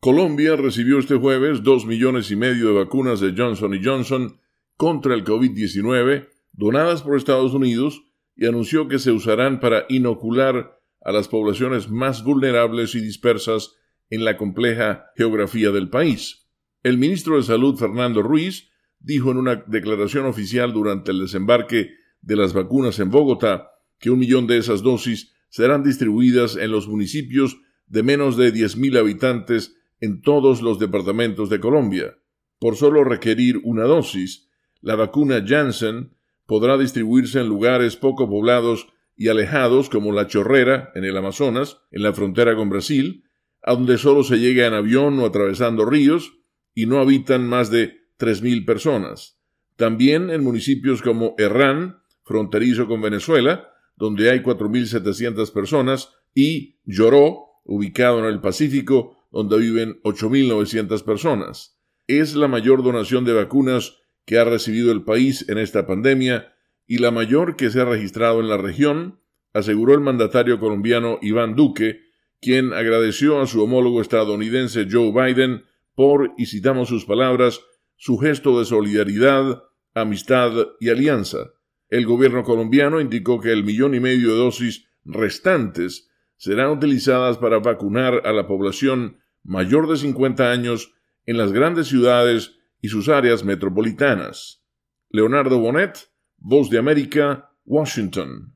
Colombia recibió este jueves dos millones y medio de vacunas de Johnson Johnson contra el COVID-19 donadas por Estados Unidos y anunció que se usarán para inocular a las poblaciones más vulnerables y dispersas en la compleja geografía del país. El ministro de Salud, Fernando Ruiz, dijo en una declaración oficial durante el desembarque de las vacunas en Bogotá que un millón de esas dosis serán distribuidas en los municipios de menos de 10.000 habitantes en todos los departamentos de Colombia. Por solo requerir una dosis, la vacuna Janssen podrá distribuirse en lugares poco poblados y alejados como La Chorrera, en el Amazonas, en la frontera con Brasil, a donde solo se llega en avión o atravesando ríos y no habitan más de 3.000 personas. También en municipios como Herrán, fronterizo con Venezuela, donde hay 4.700 personas, y Lloró, ubicado en el Pacífico, donde viven 8.900 personas. Es la mayor donación de vacunas que ha recibido el país en esta pandemia y la mayor que se ha registrado en la región, aseguró el mandatario colombiano Iván Duque, quien agradeció a su homólogo estadounidense Joe Biden por, y citamos sus palabras, su gesto de solidaridad, amistad y alianza. El gobierno colombiano indicó que el millón y medio de dosis restantes serán utilizadas para vacunar a la población mayor de 50 años en las grandes ciudades y sus áreas metropolitanas. Leonardo Bonet, Voz de América, Washington.